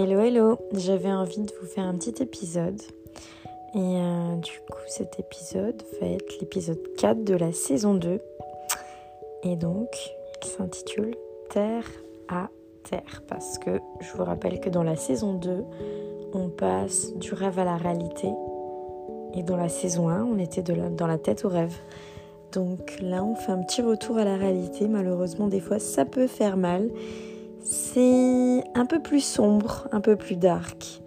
Hello hello, j'avais envie de vous faire un petit épisode. Et euh, du coup cet épisode va être l'épisode 4 de la saison 2. Et donc il s'intitule Terre à Terre. Parce que je vous rappelle que dans la saison 2, on passe du rêve à la réalité. Et dans la saison 1, on était dans la tête au rêve. Donc là, on fait un petit retour à la réalité. Malheureusement, des fois, ça peut faire mal. C'est un peu plus sombre, un peu plus dark.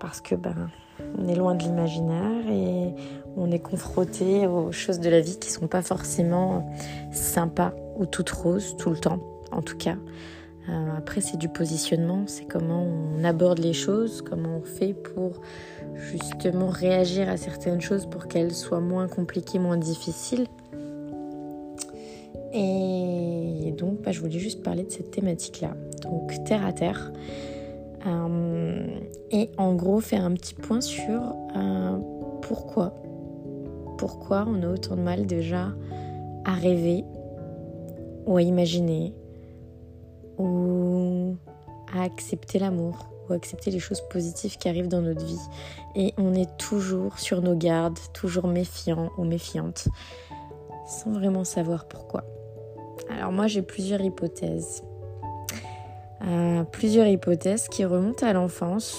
Parce que ben, on est loin de l'imaginaire et on est confronté aux choses de la vie qui sont pas forcément sympas ou toutes roses tout le temps, en tout cas. Euh, après, c'est du positionnement, c'est comment on aborde les choses, comment on fait pour justement réagir à certaines choses pour qu'elles soient moins compliquées, moins difficiles. Et donc, bah, je voulais juste parler de cette thématique-là. Donc, terre à terre. Euh, et en gros, faire un petit point sur euh, pourquoi. Pourquoi on a autant de mal déjà à rêver ou à imaginer ou à accepter l'amour ou accepter les choses positives qui arrivent dans notre vie. Et on est toujours sur nos gardes, toujours méfiant ou méfiante, sans vraiment savoir pourquoi. Alors moi j'ai plusieurs hypothèses. Euh, plusieurs hypothèses qui remontent à l'enfance,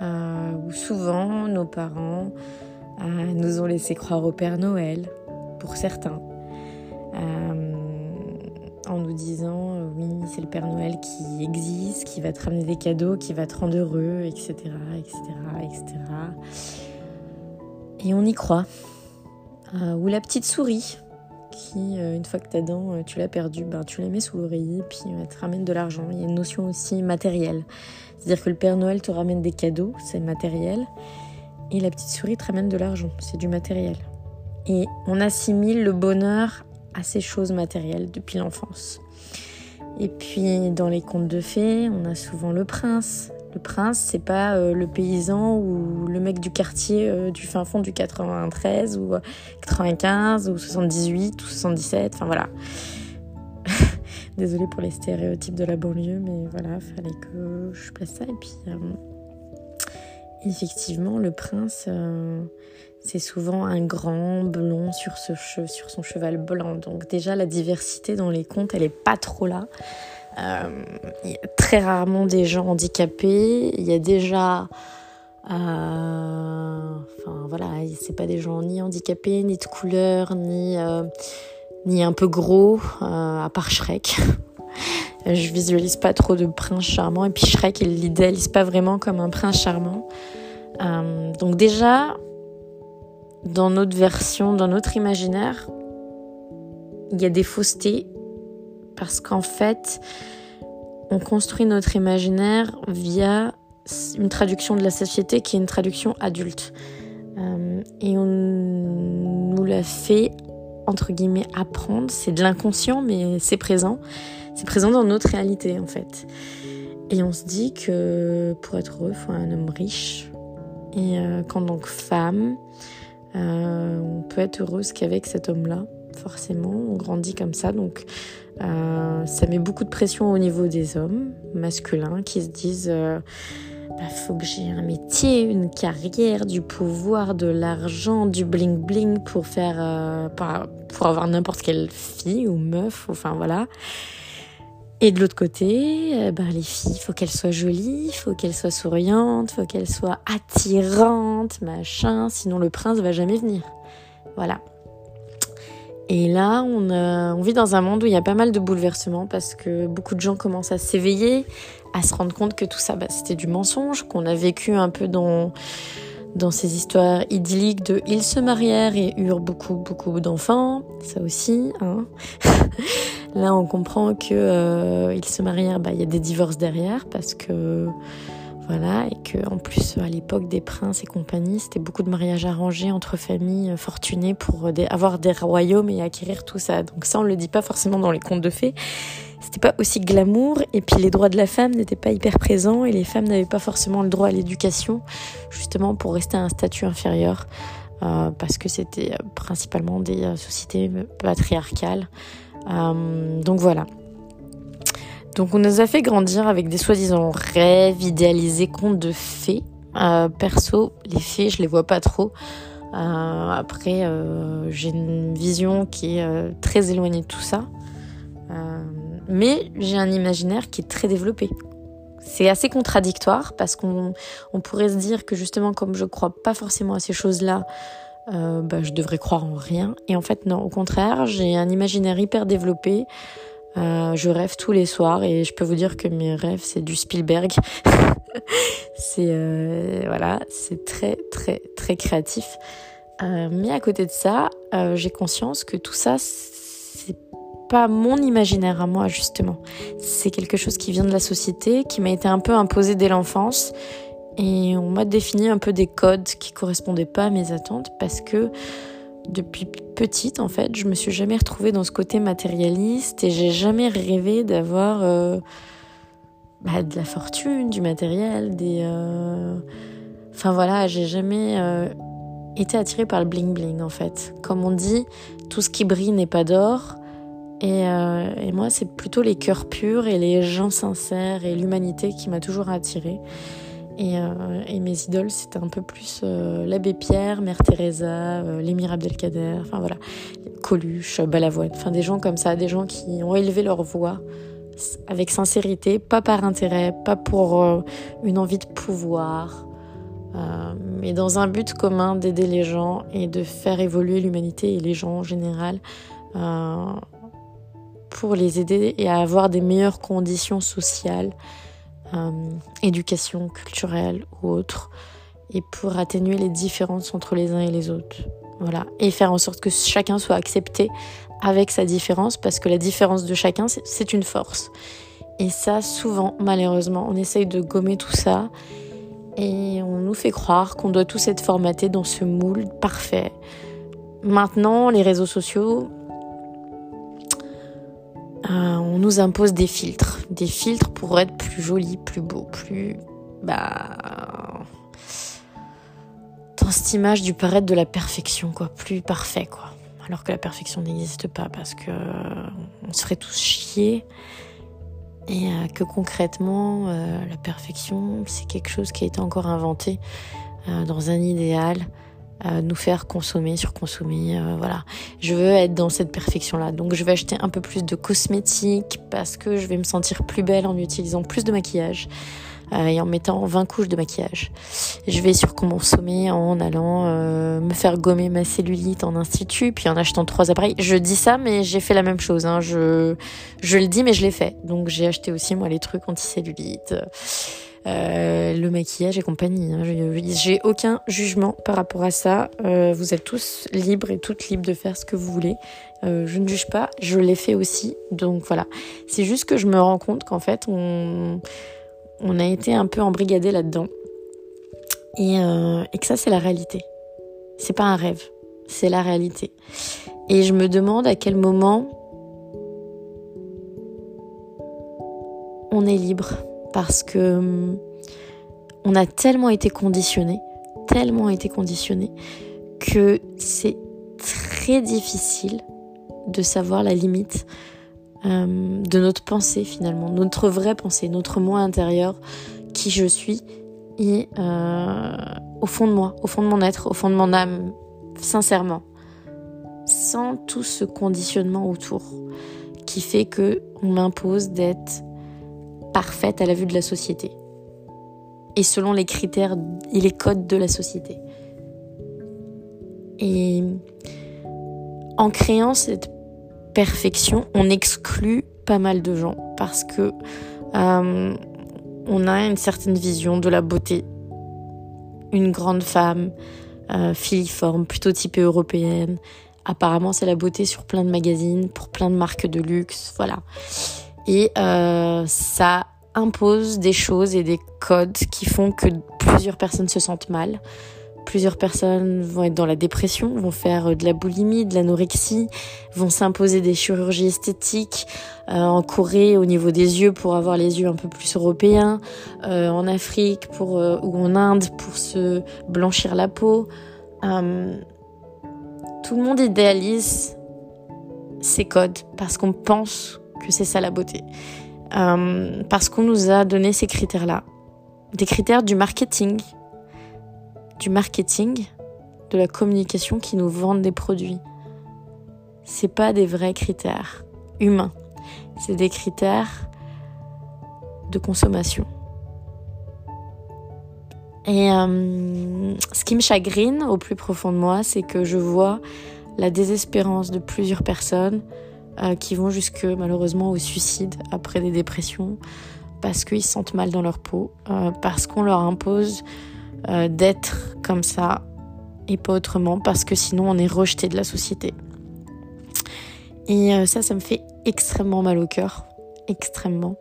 euh, où souvent nos parents euh, nous ont laissé croire au Père Noël, pour certains, en nous disant oui c'est le Père Noël qui existe, qui va te ramener des cadeaux, qui va te rendre heureux, etc., etc., etc. Et on y croit. ou la petite souris qui, euh, une fois que ta dent, euh, tu l'as perdue, ben, tu la mets sous l'oreiller, puis elle te ramène de l'argent. Il y a une notion aussi matérielle. C'est-à-dire que le Père Noël te ramène des cadeaux, c'est matériel, et la petite souris te ramène de l'argent, c'est du matériel. Et on assimile le bonheur à ces choses matérielles depuis l'enfance. Et puis dans les contes de fées, on a souvent le prince, le prince, c'est pas euh, le paysan ou le mec du quartier euh, du fin fond du 93 ou 95 euh, ou 78 ou 77. Enfin voilà. Désolée pour les stéréotypes de la banlieue, mais voilà, fallait que je place ça. Et puis, effectivement, le prince, c'est souvent un grand blond sur, sur son cheval blanc. Donc déjà, la diversité dans les contes, elle est pas trop là. Euh, y a très rarement des gens handicapés. Il y a déjà. Euh, enfin voilà, c'est pas des gens ni handicapés, ni de couleur, ni, euh, ni un peu gros, à part Shrek. Je visualise pas trop de prince charmant. Et puis Shrek, il l'idéalise pas vraiment comme un prince charmant. donc déjà, dans notre version, dans notre imaginaire, il y a des faussetés parce qu'en fait, on construit notre imaginaire via une traduction de la société qui est une traduction adulte. Euh, et on nous l'a fait, entre guillemets, apprendre. C'est de l'inconscient, mais c'est présent. C'est présent dans notre réalité, en fait. Et on se dit que pour être heureux, il faut un homme riche. Et euh, qu'en tant que femme, euh, on peut être heureuse qu'avec cet homme-là forcément, on grandit comme ça, donc euh, ça met beaucoup de pression au niveau des hommes masculins qui se disent euh, bah, faut que j'ai un métier, une carrière, du pouvoir, de l'argent, du bling bling pour faire, euh, pour avoir n'importe quelle fille ou meuf, enfin voilà. Et de l'autre côté, bah, les filles, il faut qu'elles soient jolies, faut qu'elles soient souriantes, faut qu'elles soient attirantes, machin, sinon le prince va jamais venir. Voilà. Et là, on, vit dans un monde où il y a pas mal de bouleversements parce que beaucoup de gens commencent à s'éveiller, à se rendre compte que tout ça, bah, c'était du mensonge, qu'on a vécu un peu dans, dans ces histoires idylliques de ils se marièrent et eurent beaucoup, beaucoup d'enfants. Ça aussi, hein. Là, on comprend que euh, ils se marièrent, bah, il y a des divorces derrière parce que et que en plus à l'époque des princes et compagnie, c'était beaucoup de mariages arrangés entre familles fortunées pour avoir des royaumes et acquérir tout ça. Donc ça, on le dit pas forcément dans les contes de fées. C'était pas aussi glamour, et puis les droits de la femme n'étaient pas hyper présents, et les femmes n'avaient pas forcément le droit à l'éducation, justement pour rester à un statut inférieur, euh, parce que c'était euh, principalement des euh, sociétés patriarcales. donc voilà. Donc on nous a fait grandir avec des soi-disant rêves, idéalisés, contes de fées. Euh, perso, les fées, je les vois pas trop. Euh, après, euh, j'ai une vision qui est très éloignée de tout ça. Mais j'ai un imaginaire qui est très développé. C'est assez contradictoire parce qu'on on pourrait se dire que justement, comme je crois pas forcément à ces choses-là, bah, je devrais croire en rien. Et en fait, non, au contraire, j'ai un imaginaire hyper développé. Euh, je rêve tous les soirs et je peux vous dire que mes rêves, c'est du Spielberg. c'est euh, voilà, c'est très très très créatif. Euh, mais à côté de ça, j'ai conscience que tout ça, c'est pas mon imaginaire à moi justement. C'est quelque chose qui vient de la société, qui m'a été un peu imposé dès l'enfance. Et on m'a défini un peu des codes qui correspondaient pas à mes attentes parce que depuis petite, en fait, je me suis jamais retrouvée dans ce côté matérialiste et j'ai jamais rêvé d'avoir euh, bah, de la fortune, du matériel, des. Euh... Enfin voilà, j'ai jamais euh, été attirée par le bling bling en fait. Comme on dit, tout ce qui brille n'est pas d'or. Et, et moi, c'est plutôt les cœurs purs et les gens sincères et l'humanité qui m'a toujours attirée. Et, euh, et, mes idoles, c'était un peu plus euh, l'abbé Pierre, Mère Teresa, euh, l'émir Abdelkader, enfin voilà, Coluche, Balavoine, enfin des gens comme ça, des gens qui ont élevé leur voix avec sincérité, pas par intérêt, pas pour une envie de pouvoir, mais dans un but commun d'aider les gens et de faire évoluer l'humanité et les gens en général pour les aider et à avoir des meilleures conditions sociales euh, éducation culturelle ou autre, et pour atténuer les différences entre les uns et les autres. Voilà. Et faire en sorte que chacun soit accepté avec sa différence, parce que la différence de chacun, c'est une force. Et ça, souvent, malheureusement, on essaye de gommer tout ça, et on nous fait croire qu'on doit tous être formatés dans ce moule parfait. Maintenant, les réseaux sociaux, euh, on nous impose des filtres, des filtres pour être plus joli, plus beau, plus bah dans cette image du paraître de la perfection quoi, plus parfait quoi. Alors que la perfection n'existe pas parce que on se ferait tous chier. Et euh, que concrètement euh, la perfection c'est quelque chose qui a été encore inventé euh, dans un idéal euh, nous faire consommer, surconsommer, euh, voilà. Je veux être dans cette perfection-là. Donc je vais acheter un peu plus de cosmétiques parce que je vais me sentir plus belle en utilisant plus de maquillage euh, et en mettant 20 couches de maquillage. Je vais surconsommer en allant euh, me faire gommer ma cellulite en institut, puis en achetant trois appareils. Je dis ça, mais j'ai fait la même chose. Hein. Je, je le dis, mais je l'ai fait. Donc j'ai acheté aussi moi les trucs anti-cellulite. Euh, le maquillage et compagnie. Hein. J'ai aucun jugement par rapport à ça. Euh, vous êtes tous libres et toutes libres de faire ce que vous voulez. Euh, je ne juge pas, je l'ai fait aussi. Donc voilà. C'est juste que je me rends compte qu'en fait, on, on a été un peu embrigadé là-dedans. Et, et que ça, c'est la réalité. C'est pas un rêve, c'est la réalité. Et je me demande à quel moment on est libre parce que hum, on a tellement été conditionné, tellement été conditionné que c'est très difficile de savoir la limite euh, de notre pensée finalement, notre vraie pensée, notre moi intérieur, qui je suis et euh, au fond de moi, au fond de mon être, au fond de mon âme, sincèrement, sans tout ce conditionnement autour qui fait que on m'impose d'être parfaite à la vue de la société et selon les critères et les codes de la société. Et en créant cette perfection, on exclut pas mal de gens parce que euh, on a une certaine vision de la beauté. Une grande femme, euh, filiforme, plutôt typée européenne. Apparemment, c'est la beauté sur plein de magazines, pour plein de marques de luxe, voilà. Et euh, ça impose des choses et des codes qui font que plusieurs personnes se sentent mal. Plusieurs personnes vont être dans la dépression, vont faire de la boulimie, de l'anorexie, vont s'imposer des chirurgies esthétiques euh, en Corée au niveau des yeux pour avoir les yeux un peu plus européens, euh, en Afrique pour, euh, ou en Inde pour se blanchir la peau. Euh, tout le monde idéalise ces codes parce qu'on pense que c'est ça la beauté. euh, parce qu'on nous a donné ces critères-là. Des critères du marketing, du marketing, de la communication qui nous vendent des produits. C'est pas des vrais critères humains. C'est des critères de consommation. Et euh, ce qui me chagrine au plus profond de moi, c'est que je vois la désespérance de plusieurs personnes euh, qui vont jusque malheureusement au suicide après des dépressions parce qu'ils se sentent mal dans leur peau, euh, parce qu'on leur impose d'être comme ça et pas autrement, parce que sinon on est rejeté de la société. Et ça, ça me fait extrêmement mal au cœur, extrêmement.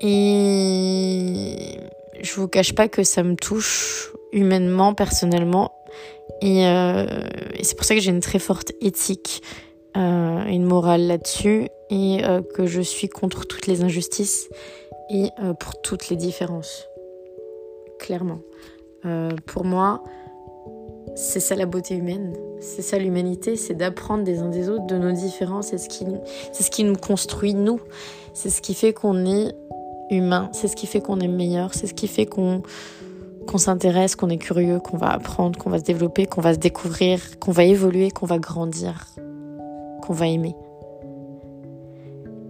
Et je vous cache pas que ça me touche humainement, personnellement. Et, euh, c'est pour ça que j'ai une très forte éthique euh, et une morale là-dessus. Et euh, que je suis contre toutes les injustices et pour toutes les différences. Clairement. pour moi, c'est ça la beauté humaine. C'est ça l'humanité, c'est d'apprendre des uns des autres de nos différences. C'est ce qui, c'est ce qui nous construit, nous. C'est ce qui fait qu'on est humain. C'est ce qui fait qu'on est meilleur, c'est ce qui fait qu'on qu'on s'intéresse, qu'on est curieux, qu'on va apprendre, qu'on va se développer, qu'on va se découvrir, qu'on va évoluer, qu'on va grandir, qu'on va aimer.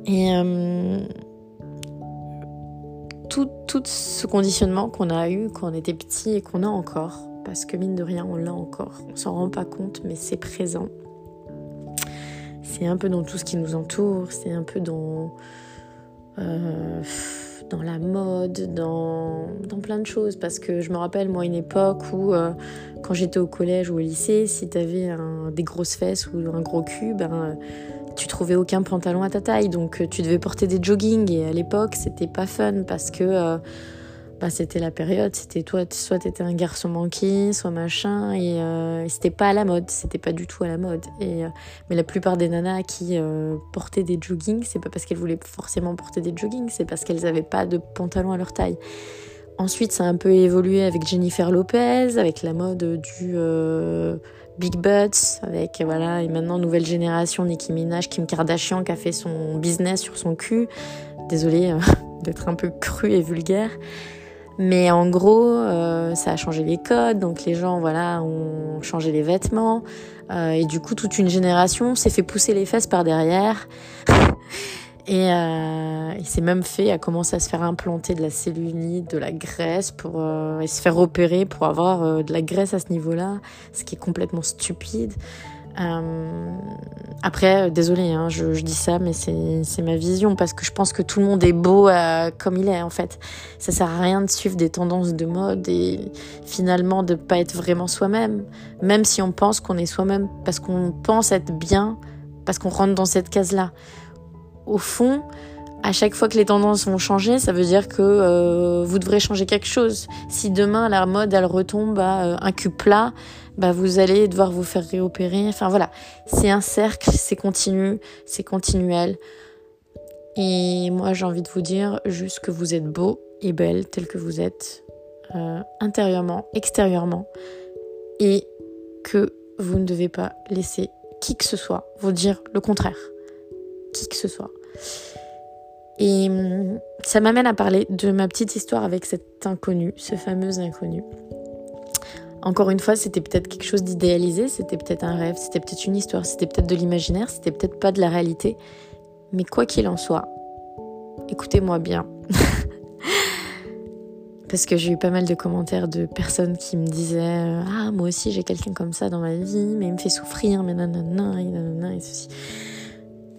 Et euh, tout, tout ce conditionnement qu'on a eu quand on était petit et qu'on a encore, parce que mine de rien, on l'a encore. On s'en rend pas compte, mais c'est présent. C'est un peu dans tout ce qui nous entoure, c'est un peu dans euh, dans la mode, dans, dans, plein de choses. Parce que je me rappelle, moi, une époque où, euh, quand j'étais au collège ou au lycée, si tu avais des grosses fesses ou un gros cul, ben, tu trouvais aucun pantalon à ta taille. Donc, tu devais porter des joggings. Et à l'époque, c'était pas fun parce que euh, bah, c'était la période, c'était toi, soit t'étais un garçon manqué, soit machin, et, euh, c'était pas à la mode, c'était pas du tout à la mode. Et, euh, mais la plupart des nanas qui euh, portaient des joggings, c'est pas parce qu'elles voulaient forcément porter des joggings, c'est parce qu'elles avaient pas de pantalon à leur taille. Ensuite, ça a un peu évolué avec Jennifer Lopez, avec la mode du Big Butts, avec voilà, et maintenant nouvelle génération, Nicki Minaj, Kim Kardashian qui a fait son business sur son cul. Désolée d'être un peu cru et vulgaire. Mais en gros, euh, ça a changé les codes, donc les gens voilà ont changé les vêtements euh, et du coup toute une génération s'est fait pousser les fesses par derrière et euh, il s'est même fait a commencé à se faire implanter de la cellulite, de la graisse pour euh, et se faire opérer pour avoir euh, de la graisse à ce niveau-là, ce qui est complètement stupide. Euh, après, euh, désolé, hein, je, dis ça, mais c'est ma vision parce que je pense que tout le monde est beau euh, comme il est en fait. Ça sert à rien de suivre des tendances de mode et finalement de pas être vraiment soi-même, même si on pense qu'on est soi-même parce qu'on pense être bien, parce qu'on rentre dans cette case-là. Au fond, à chaque fois que les tendances vont changer, ça veut dire que vous devrez changer quelque chose. Si demain la mode elle retombe à un cul plat, bah vous allez devoir vous faire réopérer. Enfin voilà, c'est un cercle, c'est continu, c'est continuel. Et moi j'ai envie de vous dire juste que vous êtes beau et belle tel que vous êtes, euh, intérieurement, extérieurement, et que vous ne devez pas laisser qui que ce soit vous dire le contraire. Qui que ce soit. Et hum, ça m'amène à parler de ma petite histoire avec cet inconnu, ce fameux inconnu. Encore une fois, c'était peut-être quelque chose d'idéalisé, c'était peut-être un rêve, c'était peut-être une histoire, c'était peut-être de l'imaginaire, c'était peut-être pas de la réalité. Mais quoi qu'il en soit, écoutez-moi bien. Parce que j'ai eu pas mal de commentaires de personnes qui me disaient euh, Ah, moi aussi j'ai quelqu'un comme ça dans ma vie, mais il me fait souffrir, mais nanana, et nanana, et ceci.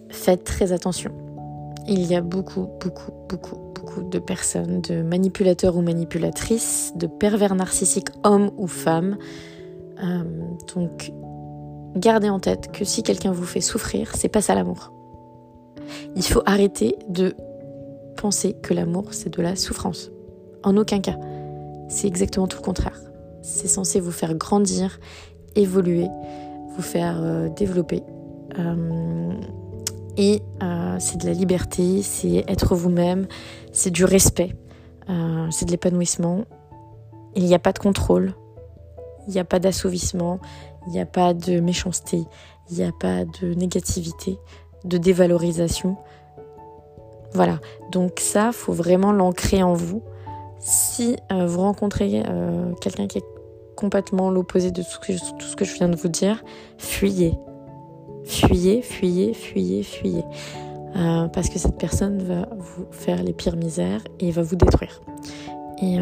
Faites très attention. Il y a beaucoup, beaucoup, beaucoup, de personnes, de manipulateurs ou manipulatrices, de pervers narcissiques, hommes ou femmes. Euh, donc, gardez en tête que si quelqu'un vous fait souffrir, c'est pas ça l'amour. Il faut arrêter de penser que l'amour c'est de la souffrance. En aucun cas. C'est exactement tout le contraire. C'est censé vous faire grandir, évoluer, vous faire euh, développer. Euh, et euh, c'est de la liberté, c'est être vous-même, c'est du respect, euh, c'est de l'épanouissement. Il n'y a pas de contrôle, il n'y a pas d'assouvissement, il n'y a pas de méchanceté, il n'y a pas de négativité. de dévalorisation. Voilà, donc ça, faut vraiment l'ancrer en vous. Si euh, vous rencontrez quelqu'un qui est complètement l'opposé de tout ce, que je, viens de vous dire, fuyez. Fuyez, fuyez, fuyez, fuyez. Euh, parce que cette personne va vous faire les pires misères et va vous détruire. Et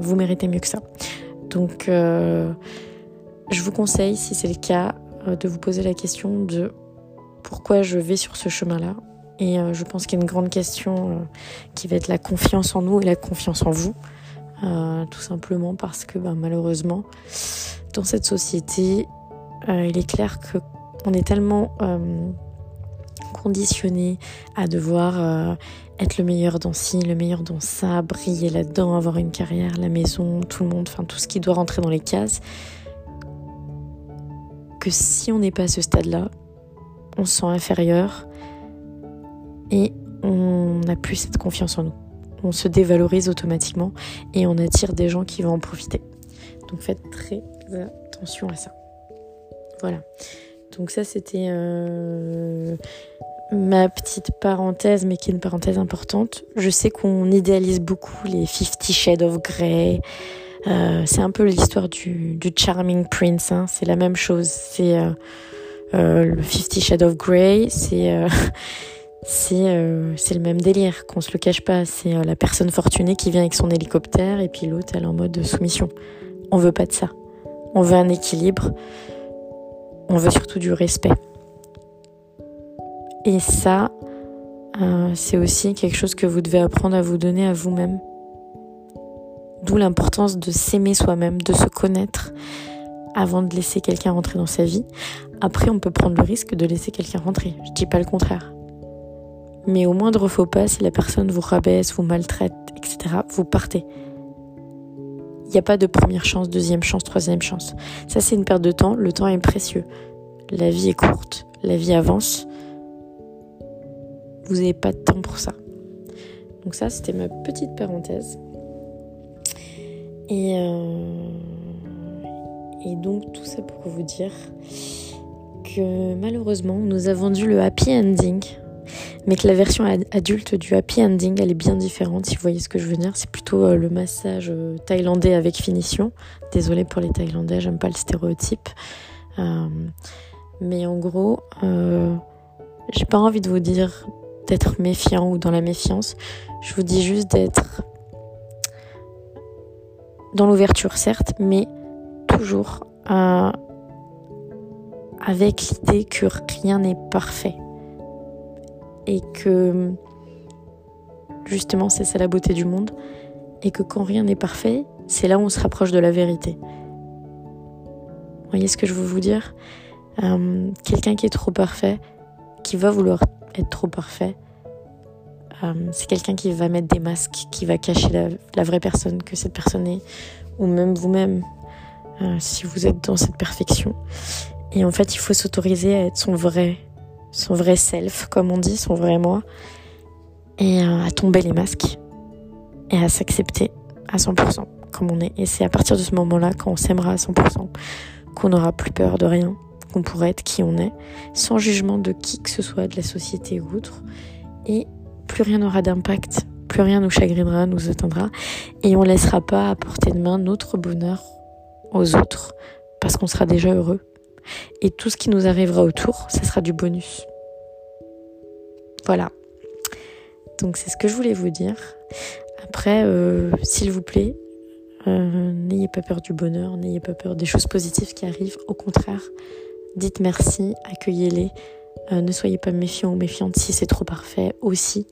vous méritez mieux que ça. Donc, je vous conseille, si c'est le cas, de vous poser la question de pourquoi je vais sur ce chemin-là. Et euh, je pense qu'il y a une grande question euh, qui va être la confiance en nous et la confiance en vous. Euh, tout simplement parce que ben, malheureusement, dans cette société, il est clair qu'on est tellement conditionné à devoir être le meilleur dans ci, le meilleur dans ça, briller là-dedans, avoir une carrière, la maison, tout le monde, enfin tout ce qui doit rentrer dans les cases, que si on n'est pas à ce stade-là, on se sent inférieur et on n'a plus cette confiance en nous. On se dévalorise automatiquement et on attire des gens qui vont en profiter. Donc faites très attention à ça. Voilà. Donc ça c'était euh, ma petite parenthèse, mais qui est une parenthèse importante. Je sais qu'on idéalise beaucoup les Fifty Shades of Grey. Euh, c'est un peu l'histoire du, Charming Prince. Hein. C'est la même chose. C'est euh, le Fifty Shades of Grey, c'est euh, euh, c'est le même délire, qu'on se le cache pas. C'est la personne fortunée qui vient avec son hélicoptère et puis l'autre elle est en mode soumission. On veut pas de ça. On veut un équilibre. On veut surtout du respect. Et ça, c'est aussi quelque chose que vous devez apprendre à vous donner à vous-même. D'où l'importance de s'aimer soi-même, de se connaître avant de laisser quelqu'un rentrer dans sa vie. Après, on peut prendre le risque de laisser quelqu'un rentrer. Je dis pas le contraire. Mais au moindre faux pas, si la personne vous rabaisse, vous maltraite, etc., vous partez. Il n'y a pas de première chance, deuxième chance, troisième chance. Ça, c'est une perte de temps. Le temps est précieux. La vie est courte. La vie avance. Vous n'avez pas de temps pour ça. Donc ça, c'était ma petite parenthèse. Et, euh, et donc tout ça pour vous dire que malheureusement, nous avons vendu le happy ending, mais que la version adulte du happy ending, elle est bien différente, si vous voyez ce que je veux dire. C'est plutôt euh, le massage euh, thaïlandais avec finition. Désolée pour les Thaïlandais, j'aime pas le stéréotype. Euh, mais en gros, j'ai pas envie de vous dire d'être méfiant ou dans la méfiance. Je vous dis juste d'être dans l'ouverture, certes, mais toujours avec l'idée que rien n'est parfait et que justement c'est ça la beauté du monde et que quand rien n'est parfait, c'est là où on se rapproche de la vérité. Vous voyez ce que je veux vous dire? Euh, Quelqu'un qui est trop parfait, qui va vouloir être trop parfait, euh, c'est quelqu'un qui va mettre des masques, qui va cacher la, vraie personne que cette personne est, ou même vous-même, euh, si vous êtes dans cette perfection. Et en fait, il faut s'autoriser à être son vrai, son vrai self, comme on dit, son vrai moi, et euh, à tomber les masques, et à s'accepter à 100% comme on est. Et c'est à partir de ce moment-là, quand on s'aimera à 100%, qu'on n'aura plus peur de rien, qu'on pourra être qui on est, sans jugement de qui que ce soit, de la société ou autre. Et plus rien n'aura d'impact, plus rien nous chagrinera, nous atteindra, et on laissera pas à portée de main notre bonheur aux autres, parce qu'on sera déjà heureux et tout ce qui nous arrivera autour, ça sera du bonus. Voilà. Donc c'est ce que je voulais vous dire. Après, euh, s'il vous plaît, euh, n'ayez pas peur du bonheur, n'ayez pas peur des choses positives qui arrivent. Au contraire, dites merci, accueillez-les. Euh, ne soyez pas méfiants ou méfiantes si c'est trop parfait aussi.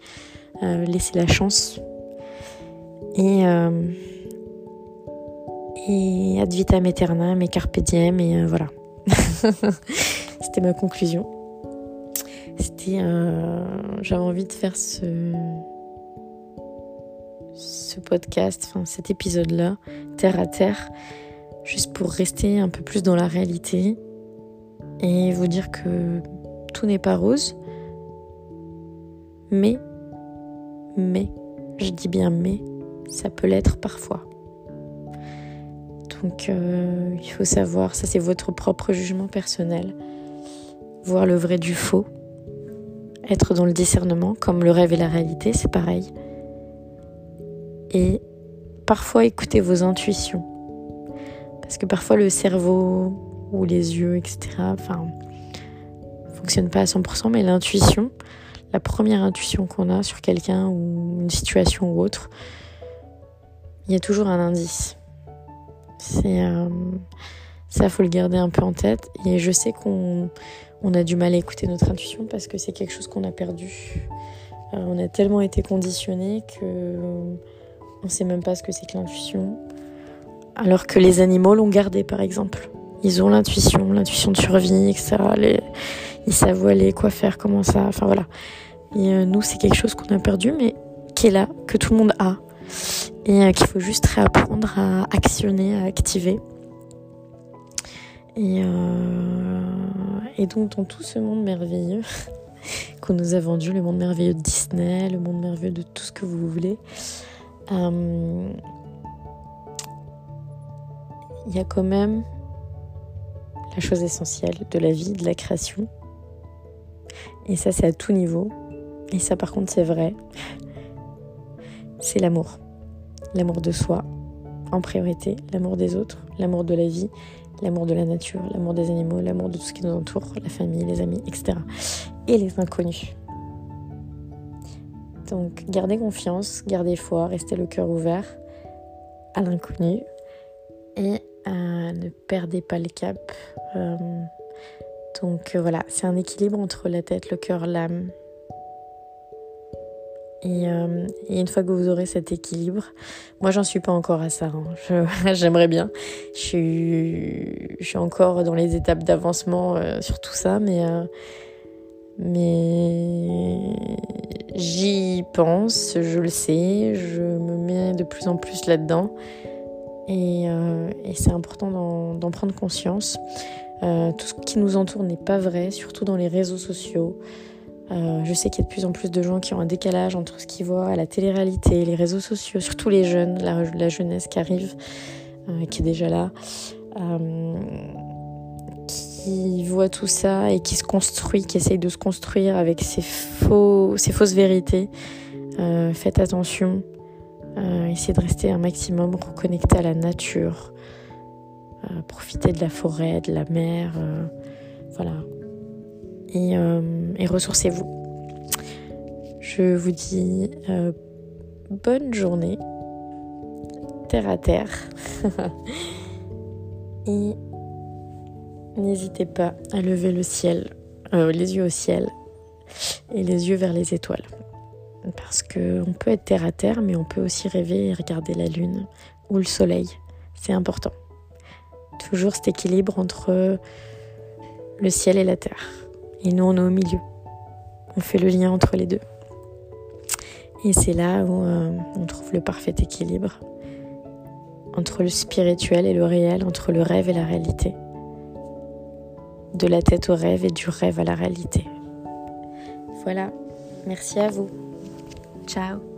laissez la chance. Et et ad vitam aeternam et carpe diem et voilà. C'était ma conclusion. C'était j'avais envie de faire ce ce podcast, enfin cet épisode-là, terre à terre, juste pour rester un peu plus dans la réalité et vous dire que tout n'est pas rose, mais, mais, je dis bien mais, ça peut l'être parfois. Donc euh, il faut savoir, ça c'est votre propre jugement personnel, voir le vrai du faux. être dans le discernement, comme le rêve et la réalité, c'est pareil. Et parfois écouter vos intuitions. Parce que parfois le cerveau ou les yeux, etc., enfin, fonctionne pas à 100%, mais l'intuition, la première intuition qu'on a sur quelqu'un ou une situation ou autre, il y a toujours un indice. C'est euh, ça, faut le garder un peu en tête. Et je sais qu'on on a du mal à écouter notre intuition parce que c'est quelque chose qu'on a perdu. Euh, on a tellement été conditionné que on sait même pas ce que c'est que l'intuition. Alors que les animaux l'ont gardé, par exemple. Ils ont l'intuition, l'intuition de survie, etc. Ils savent où aller, quoi faire, comment ça. Enfin voilà. Et euh, nous, c'est quelque chose qu'on a perdu, mais qui est là, que tout le monde a. Et euh, qu'il faut juste réapprendre à actionner, à activer. Et, euh, donc, dans tout ce monde merveilleux qu'on nous a vendu, le monde merveilleux de Disney, le monde merveilleux de tout ce que vous voulez, euh, il y a quand même la chose essentielle de la vie, de la création. Et ça, c'est à tout niveau. Et ça, par contre, c'est vrai. C'est l'amour. L'amour de soi en priorité, l'amour des autres, l'amour de la vie, l'amour de la nature, l'amour des animaux, l'amour de tout ce qui nous entoure, la famille, les amis, etc. Et les inconnus. Donc gardez confiance, gardez foi, restez le cœur ouvert à l'inconnu et ne perdez pas le cap. Euh, donc voilà, c'est un équilibre entre la tête, le cœur, l'âme. Et, une fois que vous aurez cet équilibre, moi j'en suis pas encore à ça. Hein. J'aimerais bien. Je suis, encore dans les étapes d'avancement sur tout ça, mais mais j'y pense, je le sais, je me mets de plus en plus là-dedans et, euh, c'est important d'en prendre conscience. Euh, tout ce qui nous entoure n'est pas vrai, surtout dans les réseaux sociaux. Euh, je sais qu'il y a de plus en plus de gens qui ont un décalage entre ce qu'ils voient à la télé-réalité, les réseaux sociaux, surtout les jeunes, la, jeunesse qui arrive, qui est déjà là qui voit tout ça et qui se construit, qui essaye de se construire avec ses, faux, ses fausses vérités. Euh, faites attention. Euh, essayez de rester un maximum reconnecté à la nature. Euh, profitez de la forêt, de la mer. voilà. Et, et ressourcez-vous. Je vous dis bonne journée. Terre à terre. et N'hésitez pas à lever le ciel, euh, les yeux au ciel et les yeux vers les étoiles. Parce qu'on peut être terre à terre, mais on peut aussi rêver et regarder la lune ou le soleil. C'est important. Toujours cet équilibre entre le ciel et la terre. Et nous, on est au milieu. On fait le lien entre les deux. Et c'est là où euh, on trouve le parfait équilibre entre le spirituel et le réel, entre le rêve et la réalité de la tête au rêve et du rêve à la réalité. Voilà, merci à vous. Ciao